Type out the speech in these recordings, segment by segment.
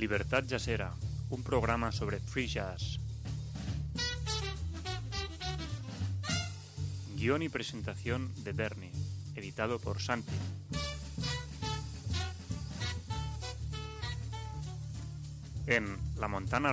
Libertad Jazzera, un programa sobre free jazz. Guión y presentación de Bernie, editado por Santi. En la montana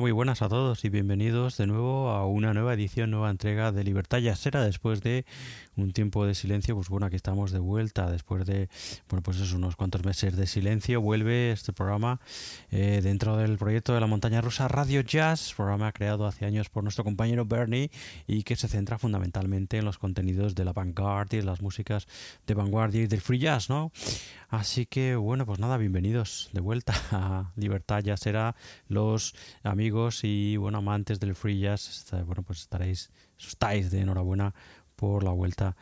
Muy buenas a todos y bienvenidos de nuevo a una nueva edición, nueva entrega de Libertad Yasera después de un tiempo de silencio. Pues bueno, aquí estamos de vuelta después de, bueno, pues unos cuantos meses de silencio. Vuelve este programa eh, dentro del proyecto de la montaña rusa Radio Jazz, programa creado hace años por nuestro compañero Bernie y que se centra fundamentalmente en los contenidos de la vanguardia y las músicas de vanguardia y del free jazz, ¿no? Así que bueno, pues nada, bienvenidos de vuelta a Libertad Jazzera, los amigos y bueno, amantes del free jazz, bueno, pues estaréis, estáis de enhorabuena por la vuelta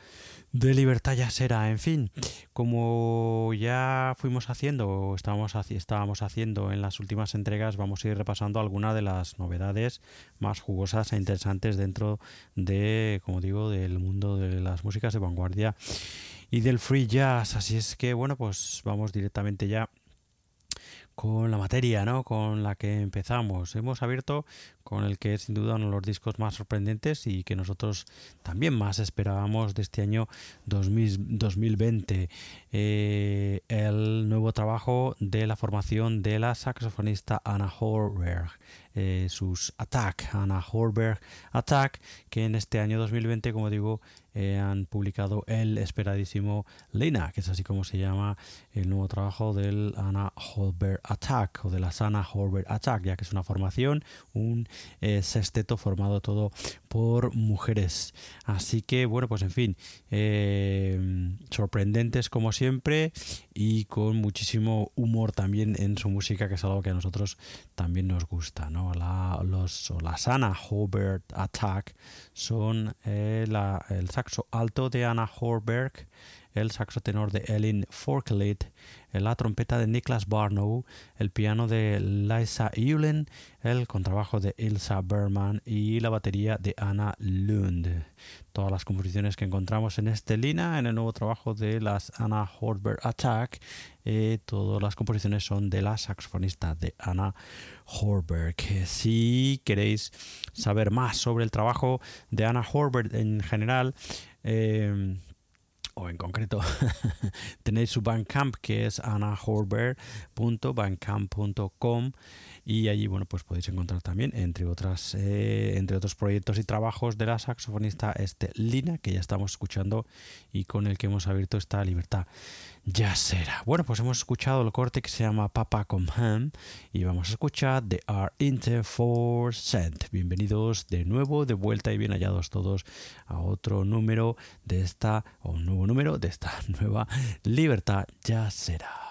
de Libertad Jazzera. En fin, como ya fuimos haciendo, estábamos, estábamos haciendo en las últimas entregas, vamos a ir repasando algunas de las novedades más jugosas e interesantes dentro de, como digo, del mundo de las músicas de vanguardia y del free jazz. Así es que, bueno, pues vamos directamente ya con la materia, ¿no? Con la que empezamos. Hemos abierto con el que es sin duda uno de los discos más sorprendentes y que nosotros también más esperábamos de este año 2020. Eh, el nuevo trabajo de la formación de la saxofonista Anna Horberg. Eh, sus Attack, Anna Horberg Attack, que en este año 2020, como digo, eh, han publicado el esperadísimo Lena, que es así como se llama el nuevo trabajo del Anna Holberg Attack o de la Anna Holberg Attack, ya que es una formación, un eh, sexteto formado todo por mujeres. Así que, bueno, pues en fin, eh, sorprendentes como siempre y con muchísimo humor también en su música, que es algo que a nosotros también nos gusta, ¿no? La, los, la Anna Holberg Attack son el saxo alto de Anna Horberg, el saxo tenor de Ellen Forklit, la trompeta de Niklas Barnow, el piano de Liza Eulen, el contrabajo de Ilsa Berman y la batería de Anna Lund. Todas las composiciones que encontramos en este lina, en el nuevo trabajo de las Anna Horberg Attack, eh, todas las composiciones son de la saxofonista de Anna Horberg. Si queréis saber más sobre el trabajo de Anna Horberg en general, eh, o en concreto tenéis su Bandcamp que es anahorber.bandcamp.com y allí bueno pues podéis encontrar también entre otras eh, entre otros proyectos y trabajos de la saxofonista este Lina que ya estamos escuchando y con el que hemos abierto esta libertad ya será. Bueno pues hemos escuchado el corte que se llama Papa Come Home y vamos a escuchar The Art Inter for bienvenidos de nuevo de vuelta y bien hallados todos a otro número de esta o un nuevo número de esta nueva libertad. Ya será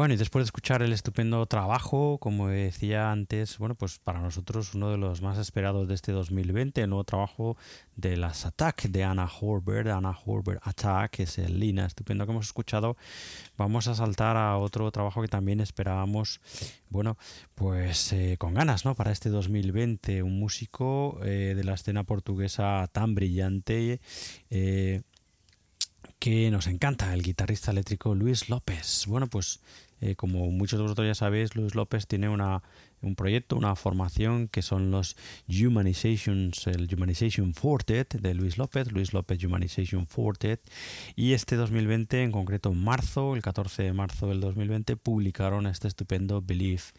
Bueno, y después de escuchar el estupendo trabajo, como decía antes, bueno, pues para nosotros uno de los más esperados de este 2020, el nuevo trabajo de las Attack de Anna Horberg, Anna Horberg Attack, que es el Lina, estupendo que hemos escuchado. Vamos a saltar a otro trabajo que también esperábamos, bueno, pues eh, con ganas, ¿no? Para este 2020, un músico eh, de la escena portuguesa tan brillante. Eh, que nos encanta, el guitarrista eléctrico Luis López. Bueno, pues eh, como muchos de vosotros ya sabéis, Luis López tiene una, un proyecto, una formación que son los Humanizations, el Humanization Fortet de Luis López, Luis López Humanization Fortet. Y este 2020, en concreto en marzo, el 14 de marzo del 2020, publicaron este estupendo Belief.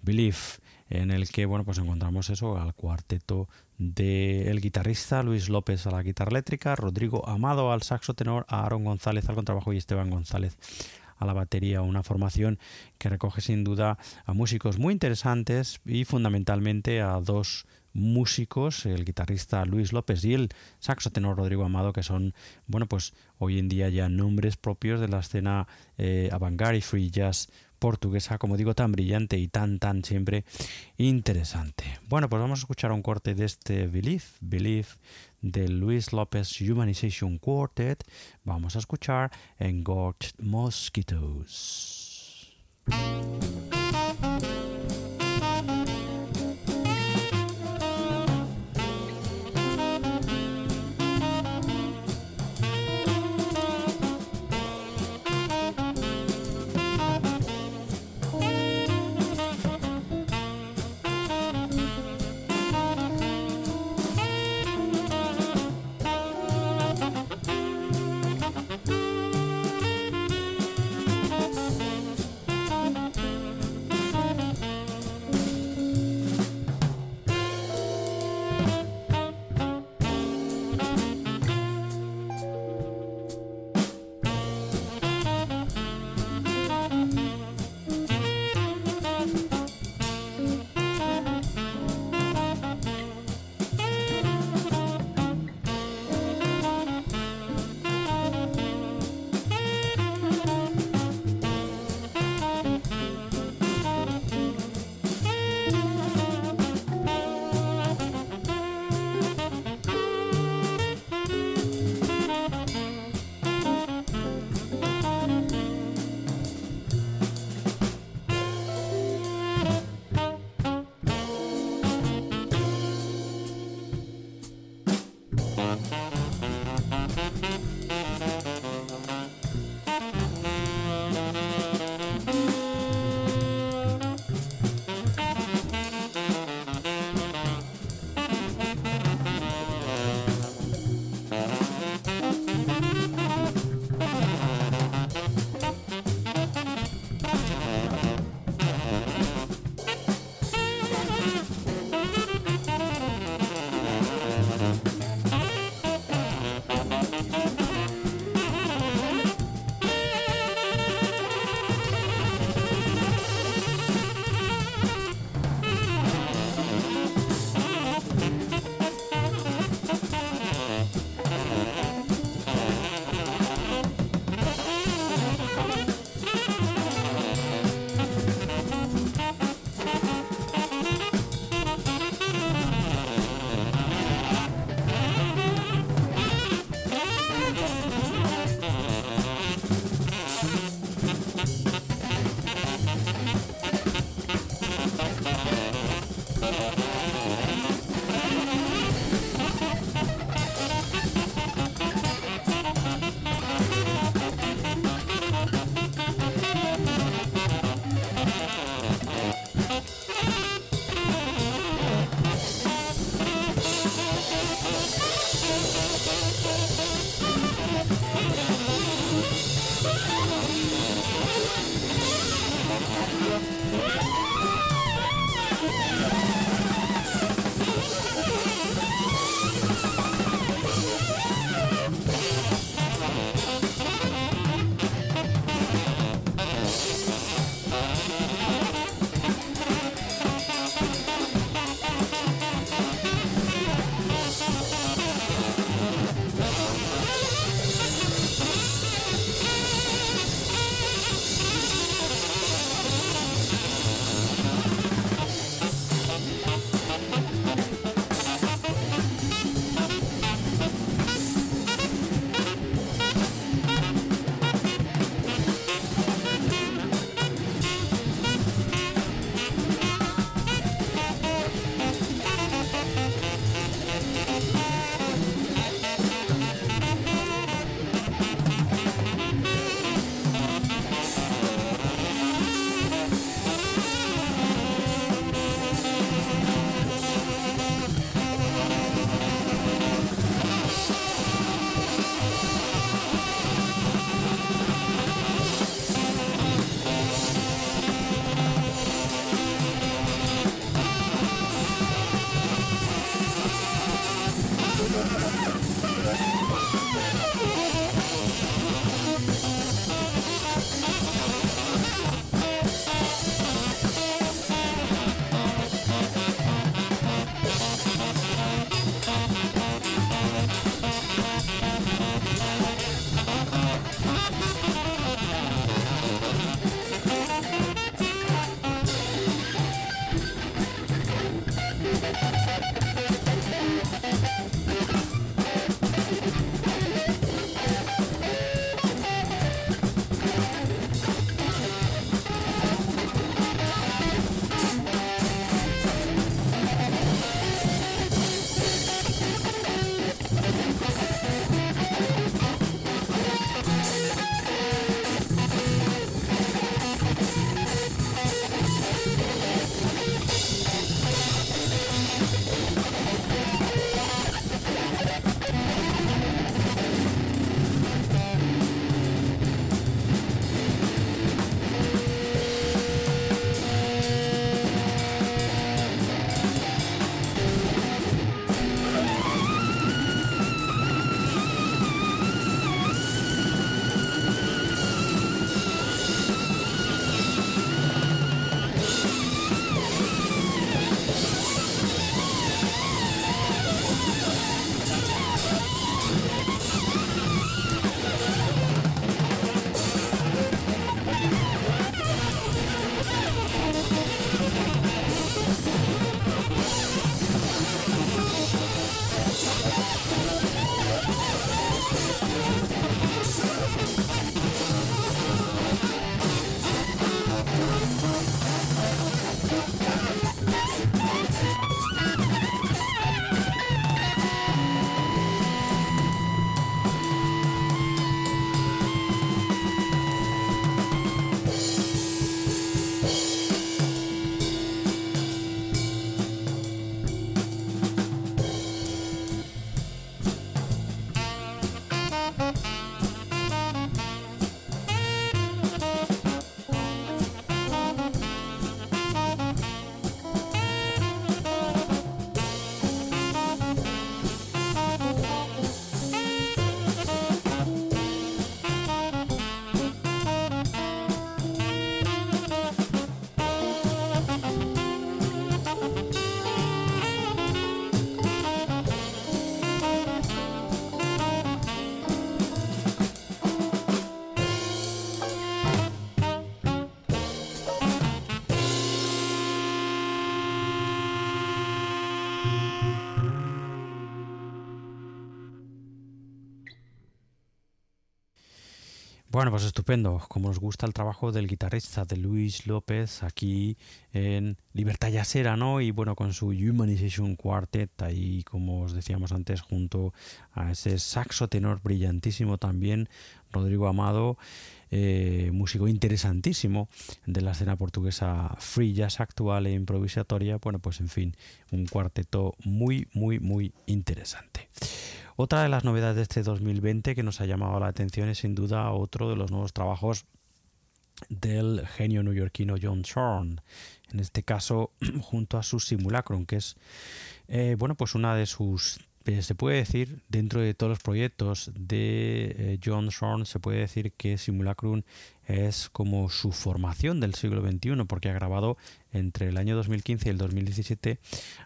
Belief en el que bueno pues encontramos eso al cuarteto del guitarrista Luis López a la guitarra eléctrica, Rodrigo Amado al saxo tenor, Aaron González al contrabajo y Esteban González a la batería, una formación que recoge sin duda a músicos muy interesantes y fundamentalmente a dos músicos, el guitarrista Luis López y el saxo tenor Rodrigo Amado, que son, bueno, pues hoy en día ya nombres propios de la escena eh, avant-garde y free jazz portuguesa, como digo, tan brillante y tan, tan siempre interesante. Bueno, pues vamos a escuchar un corte de este Belief, Belief de Luis López Humanization Quartet. Vamos a escuchar Engorged Mosquitoes. Bueno, pues estupendo. Como nos gusta el trabajo del guitarrista de Luis López aquí en Libertad Yasera, ¿no? Y bueno, con su Humanization Quartet, ahí como os decíamos antes, junto a ese saxo tenor brillantísimo también, Rodrigo Amado, eh, músico interesantísimo de la escena portuguesa free jazz actual e improvisatoria. Bueno, pues en fin, un cuarteto muy, muy, muy interesante. Otra de las novedades de este 2020 que nos ha llamado la atención es sin duda otro de los nuevos trabajos del genio neoyorquino John Shorn, en este caso junto a su Simulacrum, que es eh, bueno pues una de sus eh, se puede decir dentro de todos los proyectos de eh, John Shorn se puede decir que Simulacrum es como su formación del siglo XXI, porque ha grabado entre el año 2015 y el 2017,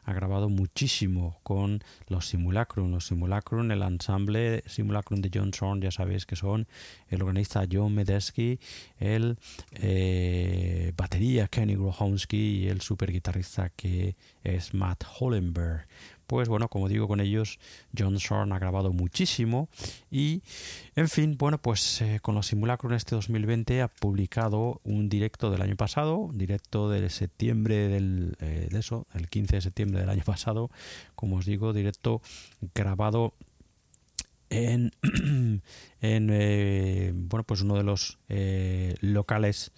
ha grabado muchísimo con los Simulacrum. Los Simulacrum, el ensamble Simulacrum de John Zorn, ya sabéis que son el organista John Medesky, el eh, batería Kenny Grohonsky y el super guitarrista que es Matt Hollenberg pues bueno, como digo con ellos, John Shorn ha grabado muchísimo y, en fin, bueno, pues eh, con los Simulacrum este 2020 ha publicado un directo del año pasado, directo de septiembre del, eh, de eso, el 15 de septiembre del año pasado, como os digo, directo grabado en, en eh, bueno, pues uno de los locales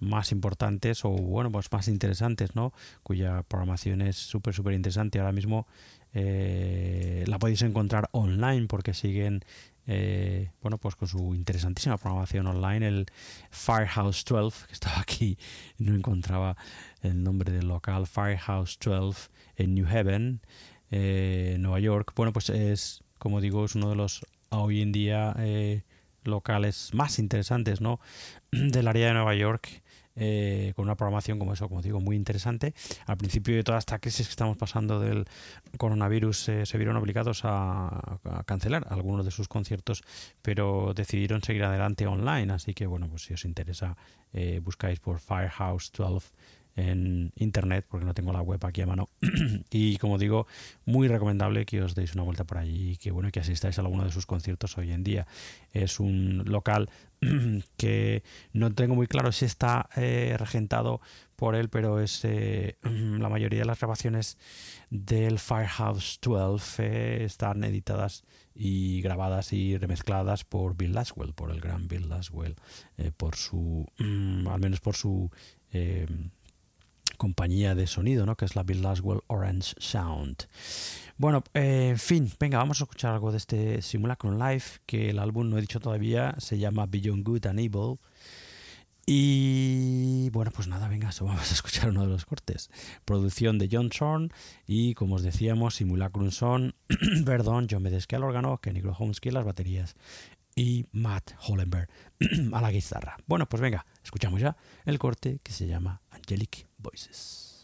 más importantes o bueno pues más interesantes no cuya programación es súper súper interesante. Ahora mismo eh, la podéis encontrar online porque siguen eh, bueno pues con su interesantísima programación online el Firehouse 12 que estaba aquí no encontraba el nombre del local Firehouse 12 en New Haven eh, Nueva York. Bueno pues es como digo es uno de los hoy en día locales más interesantes ¿no? del área de Nueva York eh, con una programación como eso, como digo, muy interesante. Al principio de toda esta crisis que estamos pasando del coronavirus eh, se vieron obligados a, cancelar algunos de sus conciertos, pero decidieron seguir adelante online. Así que, bueno, pues si os interesa, eh, buscáis por Firehouse 12 en internet, porque no tengo la web aquí a mano. y como digo, muy recomendable que os deis una vuelta por allí y que bueno que asistáis a alguno de sus conciertos hoy en día. Es un local que no tengo muy claro si está eh, regentado por él, pero es eh, la mayoría de las grabaciones del Firehouse 12 eh, están editadas y grabadas y remezcladas por Bill Laswell, por el gran Bill Laswell, por su, al menos por su compañía de sonido, ¿no? que es la Bill Laswell Orange Sound. Bueno, eh, en fin, venga, vamos a escuchar algo de este Simulacrum Live, que el álbum, no he dicho todavía, se llama Beyond Good and Evil. Y bueno, pues nada, venga, vamos a escuchar uno de los cortes. Producción de John Thorne y como os decíamos, Simulacrum Son, perdón, John Medesky al órgano, Kenny a las baterías y Matt Hollenberg a la guitarra. Bueno, pues venga, escuchamos ya el corte que se llama Haftelik Voices.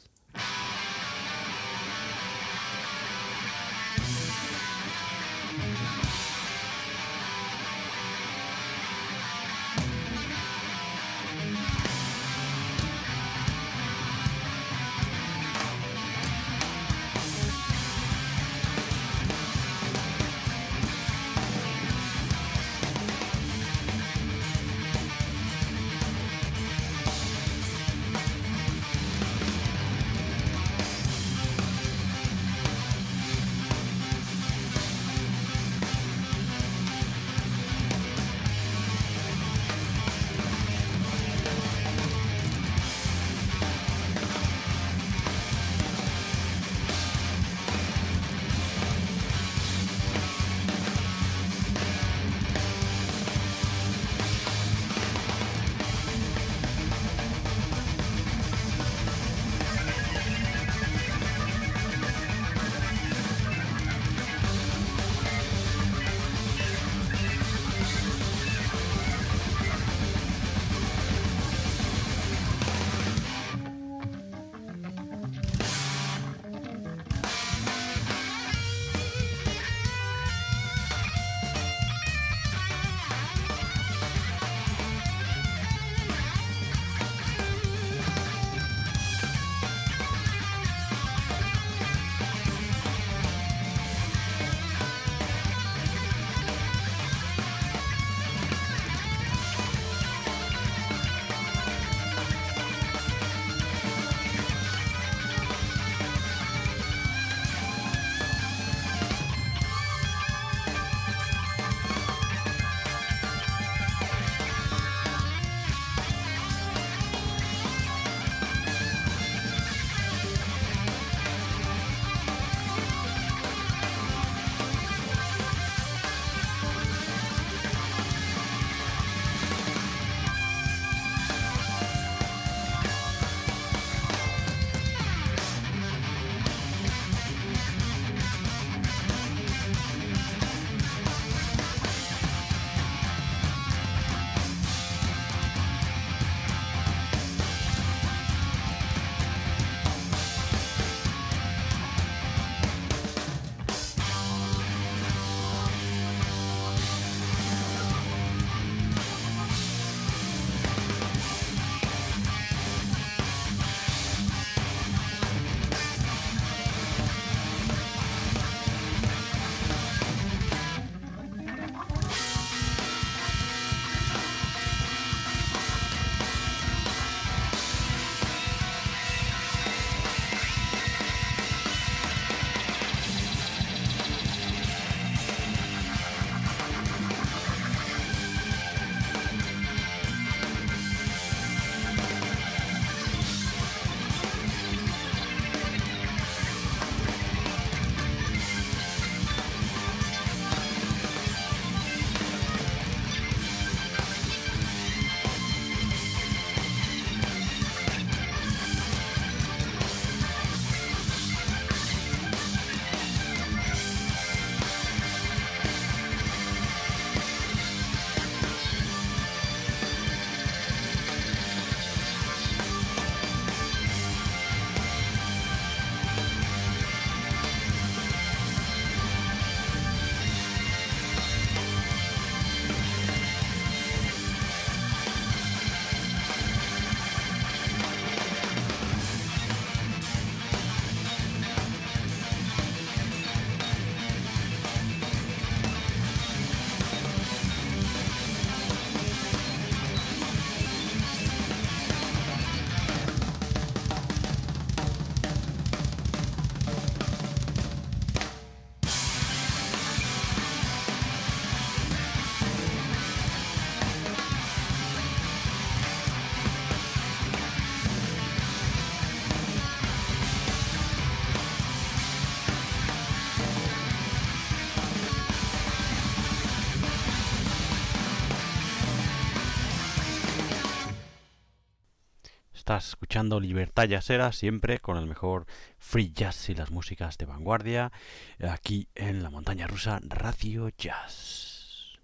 Estás escuchando Libertad Jazzera siempre con el mejor free jazz y las músicas de vanguardia aquí en la montaña rusa Radio Jazz.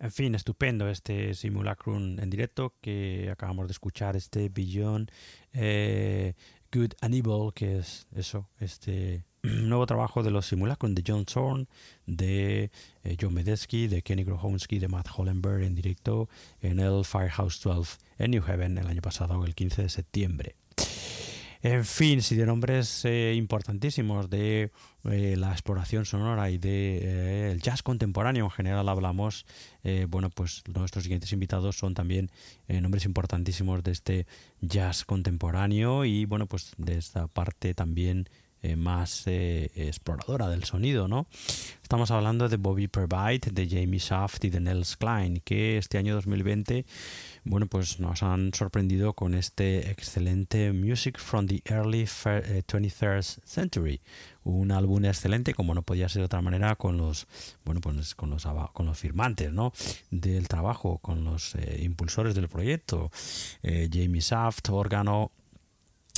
En fin, estupendo este simulacrum en directo que acabamos de escuchar, este Beyond eh, Good and Evil, que es eso, este nuevo trabajo de los Simulacrum de John Zorn, de eh, John Medesky, de Kenny Grohonsky, de Matt Hollenberg en directo en el Firehouse 12 en New Haven el año pasado, el 15 de septiembre. En fin, si de nombres eh, importantísimos de eh, la exploración sonora y de el jazz contemporáneo en general hablamos, bueno, pues nuestros siguientes invitados son también nombres importantísimos de este jazz contemporáneo y bueno, pues de esta parte también eh, más eh, exploradora del sonido, ¿no? Estamos hablando de Bobby Purvite, de Jamie Shaft y de Nels Klein, que este año 2020, bueno, pues nos han sorprendido con este excelente Music from the Early 23rd eh, Century, un álbum excelente, como no podía ser de otra manera, con los, bueno, pues con los, con los firmantes, ¿no? Del trabajo, con los impulsores del proyecto, Jamie Shaft, órgano,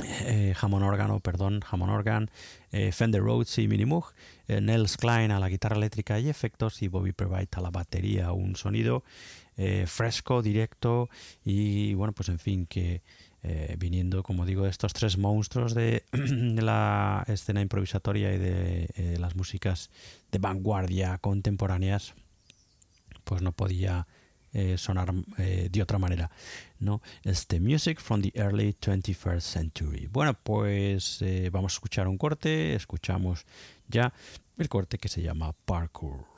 eh, Hammond órgano, perdón, Hammond organ, eh, Fender Rhodes y Minimoog, eh, Nels Klein a la guitarra eléctrica y efectos y Bobby Provide a la batería, un sonido eh, fresco, directo y bueno, pues en fin que viniendo, como digo, estos tres monstruos de, la escena improvisatoria y de las músicas de vanguardia contemporáneas, pues no podía eh, sonar eh, de otra manera, ¿no? Este Music from the Early 21st Century. Bueno, pues eh, vamos a escuchar un corte, escuchamos ya el corte que se llama Parkour.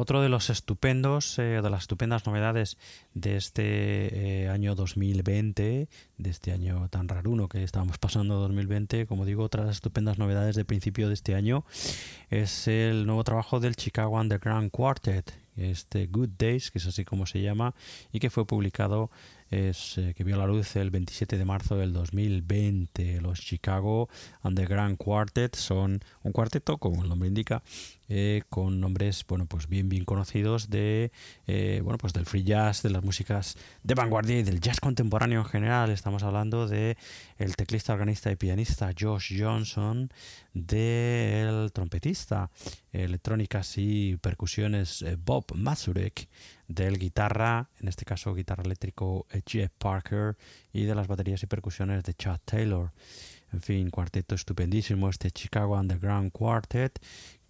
Otro de los estupendos, eh, de las estupendas novedades de este eh, año 2020, de este año tan raruno que estamos pasando 2020, como digo, otras estupendas novedades de principio de este año es el nuevo trabajo del Chicago Underground Quartet, este Good Days, que es así como se llama, y que fue publicado eh, que vio la luz el 27 de marzo del 2020. Los Chicago Underground Quartet son un cuarteto, como el nombre indica, eh, con nombres bueno pues bien bien conocidos de eh, bueno pues del free jazz de las músicas de vanguardia y del jazz contemporáneo en general estamos hablando de el teclista organista y pianista Josh Johnson del trompetista electrónicas y percusiones Bob Mazurek del guitarra, en este caso guitarra eléctrico Jeff Parker y de las baterías y percusiones de Chad Taylor. En fin, cuarteto estupendísimo este Chicago Underground Quartet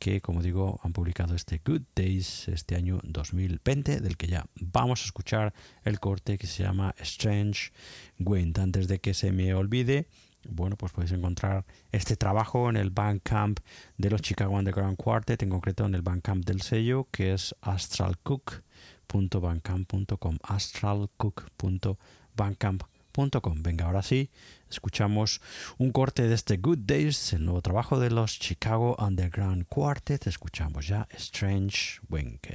que como digo han publicado este Good Days este año 2020 del que ya vamos a escuchar el corte que se llama Strange Wind. Antes de que se me olvide, bueno, pues podéis encontrar este trabajo en el Bandcamp de los Chicago Underground Quartet, en concreto en el Bandcamp del sello que es Astral Cook astralcook.bandcamp.com astralcook.bandcamp.com Venga, ahora sí, escuchamos un corte de este Good Days, el nuevo trabajo de los Chicago Underground Quartet. Escuchamos ya Strange Wink.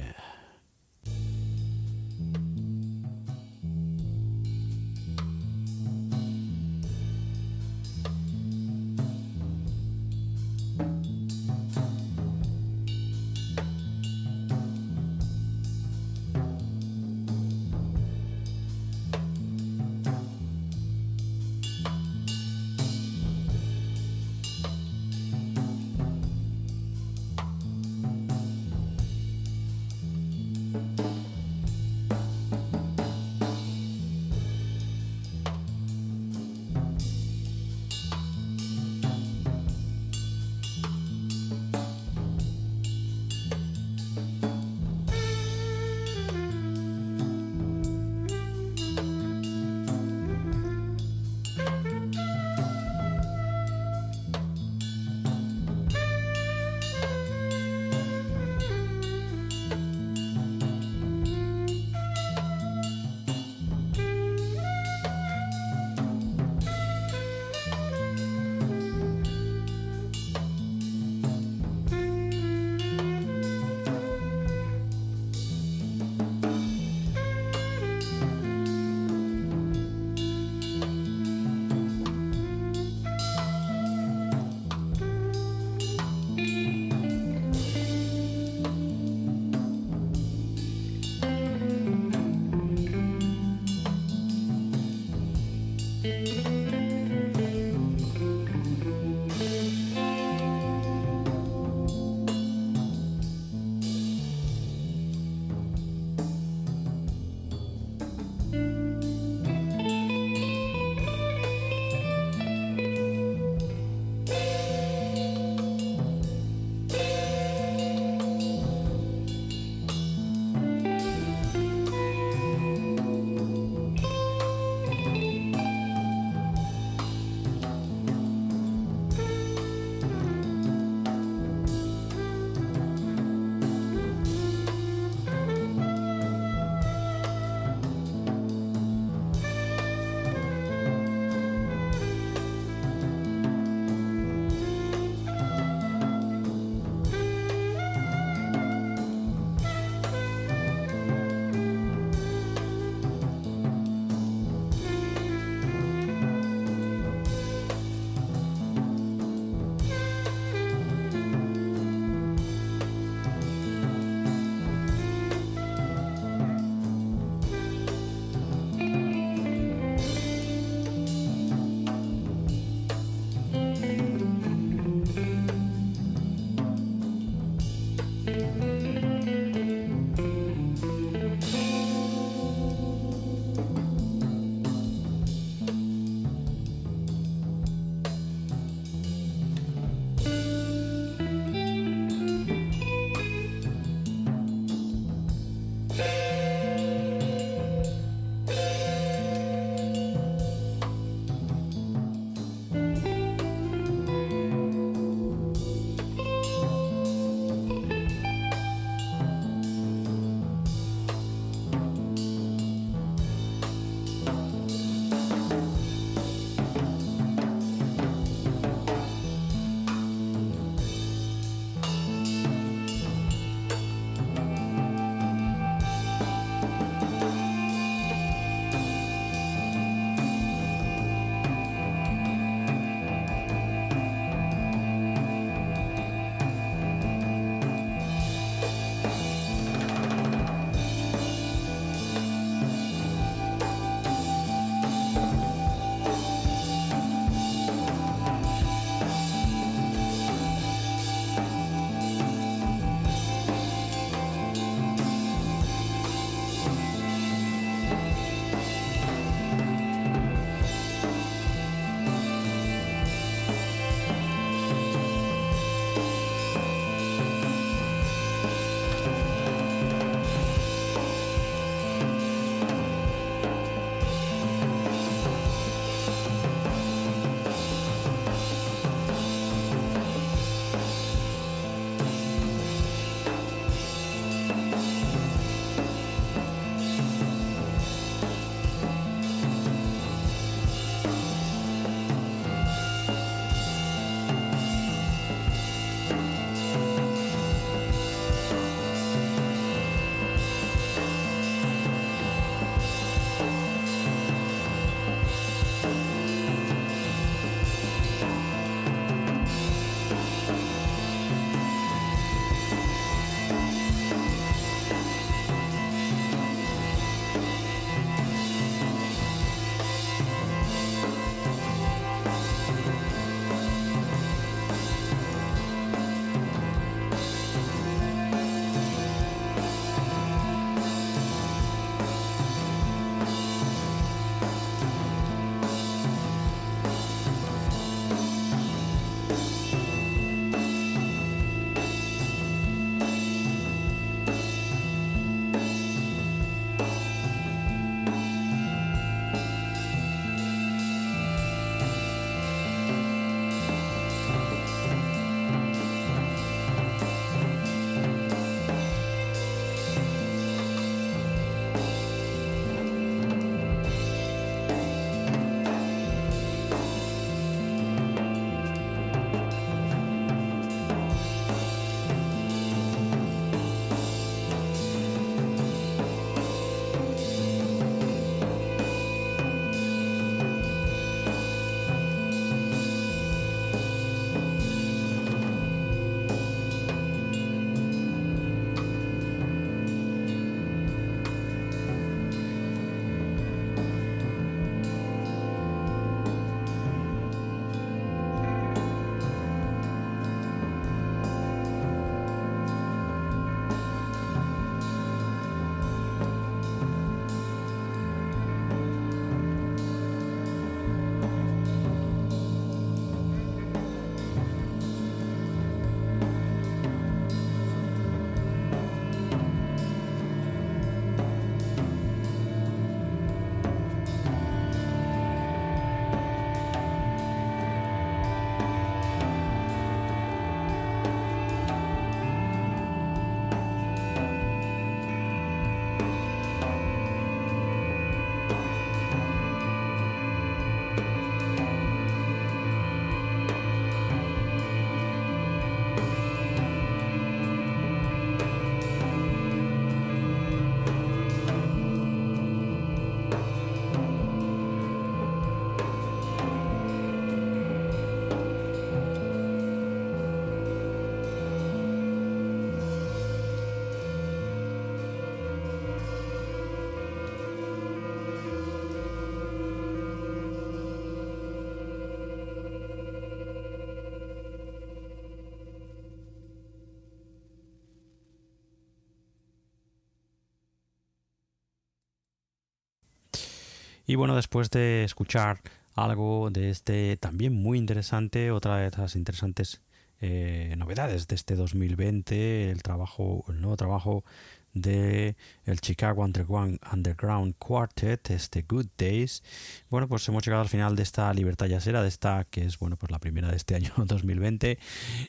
Y bueno, después de escuchar algo de este también muy interesante, otra de esas interesantes eh, novedades de este 2020, el trabajo, el nuevo trabajo de el Chicago Underground, Quartet, este Good Days. Bueno, pues hemos llegado al final de esta Libertad Yasera, de esta que es, bueno, pues la primera de este año 2020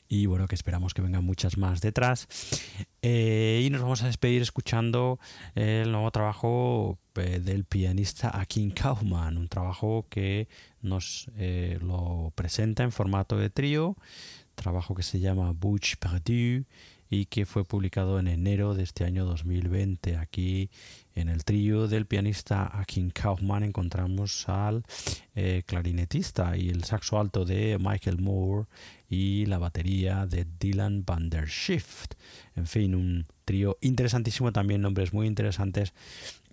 y bueno, que esperamos que vengan muchas más detrás. Eh, y nos vamos a despedir escuchando el nuevo trabajo eh, del pianista Akin Kaufman, un trabajo que nos eh, lo presenta en formato de trío, trabajo que se llama Bouche Perdue y que fue publicado en enero de este año 2020. Aquí en el trío del pianista Akin Kaufman encontramos al eh, clarinetista y el saxo alto de Michael Moore y la batería de Dylan van der Shift. En fin, un trío interesantísimo, también nombres muy interesantes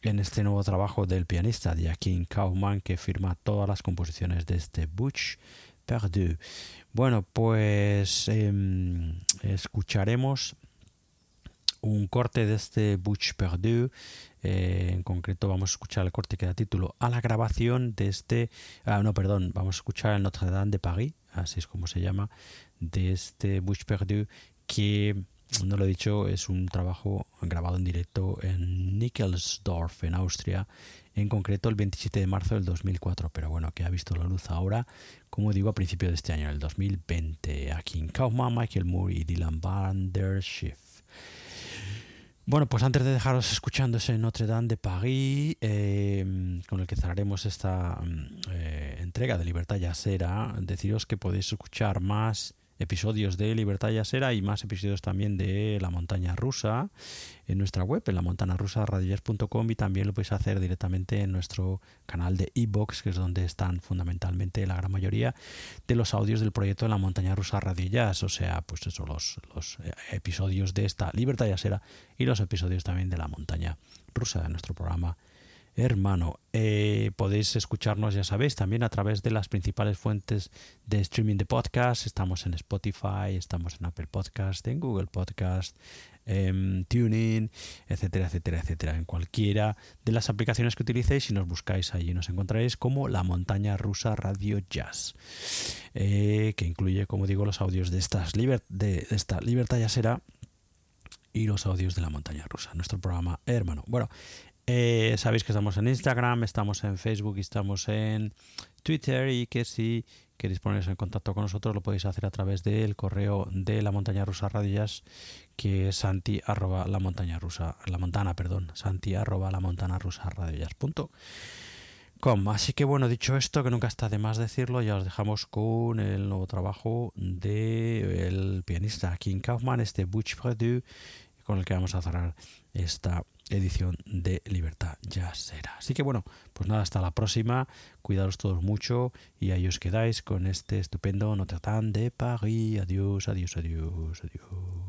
en este nuevo trabajo del pianista de Akin Kaufman que firma todas las composiciones de este Butch Perdu. Bueno, pues em, escucharemos un corte de este Butch Perdu. Eh, en concreto vamos a escuchar el corte que da título a la grabación de este... Ah, no, perdón, vamos a escuchar el Notre Dame de Paris, así es como se llama, de este Butch Perdu, que, no lo he dicho, es un trabajo grabado en directo en Nickelsdorf, en Austria, en concreto el 27 de marzo del 2004, pero bueno, que ha visto la luz ahora, como digo, a principios de este año, el 2020, aquí en Kaufman, Michael Moore y Dylan van der Schiff. Bueno, pues antes de dejaros escuchando ese Notre Dame de Paris, eh, con el que cerraremos esta mm, eh, entrega de Libertad Yasera, deciros que podéis escuchar más episodios de Libertad Yasera y más episodios también de La Montaña Rusa en nuestra web, en la montana rusa y también lo podéis hacer directamente en nuestro canal de iBox, que es donde están fundamentalmente la gran mayoría de los audios del proyecto de la Montaña Rusa Radio Jazz, o sea, pues eso, los, los eh, episodios de esta Libertad Yasera y los episodios también de la Montaña Rusa de nuestro programa hermano. Eh, podéis escucharnos, ya sabéis, también a través de las principales fuentes de streaming de podcast. Estamos en Spotify, estamos en Apple Podcast, en Google Podcast, en TuneIn, etcétera, etcétera, etcétera. En cualquiera de las aplicaciones que utilicéis, si nos buscáis allí, nos encontraréis como La Montaña Rusa Radio Jazz, eh, que incluye, como digo, los audios de, estas de esta Libertad Jazzera y los audios de la montaña rusa, nuestro programa hermano. Bueno, eh, sabéis que estamos en Instagram, estamos en Facebook y estamos en Twitter y que si queréis poneros en contacto con nosotros lo podéis hacer a través del correo de la montaña rusa radillas que es santi arroba la montaña rusa, la montana, perdón, santi arroba la montana rusa punto com. Así que bueno, dicho esto, que nunca está de más decirlo, ya os dejamos con el nuevo trabajo del pianista King Kaufman, este Butch Fredu, con el que vamos a cerrar esta edición de Libertad ya será. Así que bueno, pues nada, hasta la próxima, cuidaros todos mucho y ahí os quedáis con este estupendo Notre Dame de París. Adiós, adiós, adiós, adiós.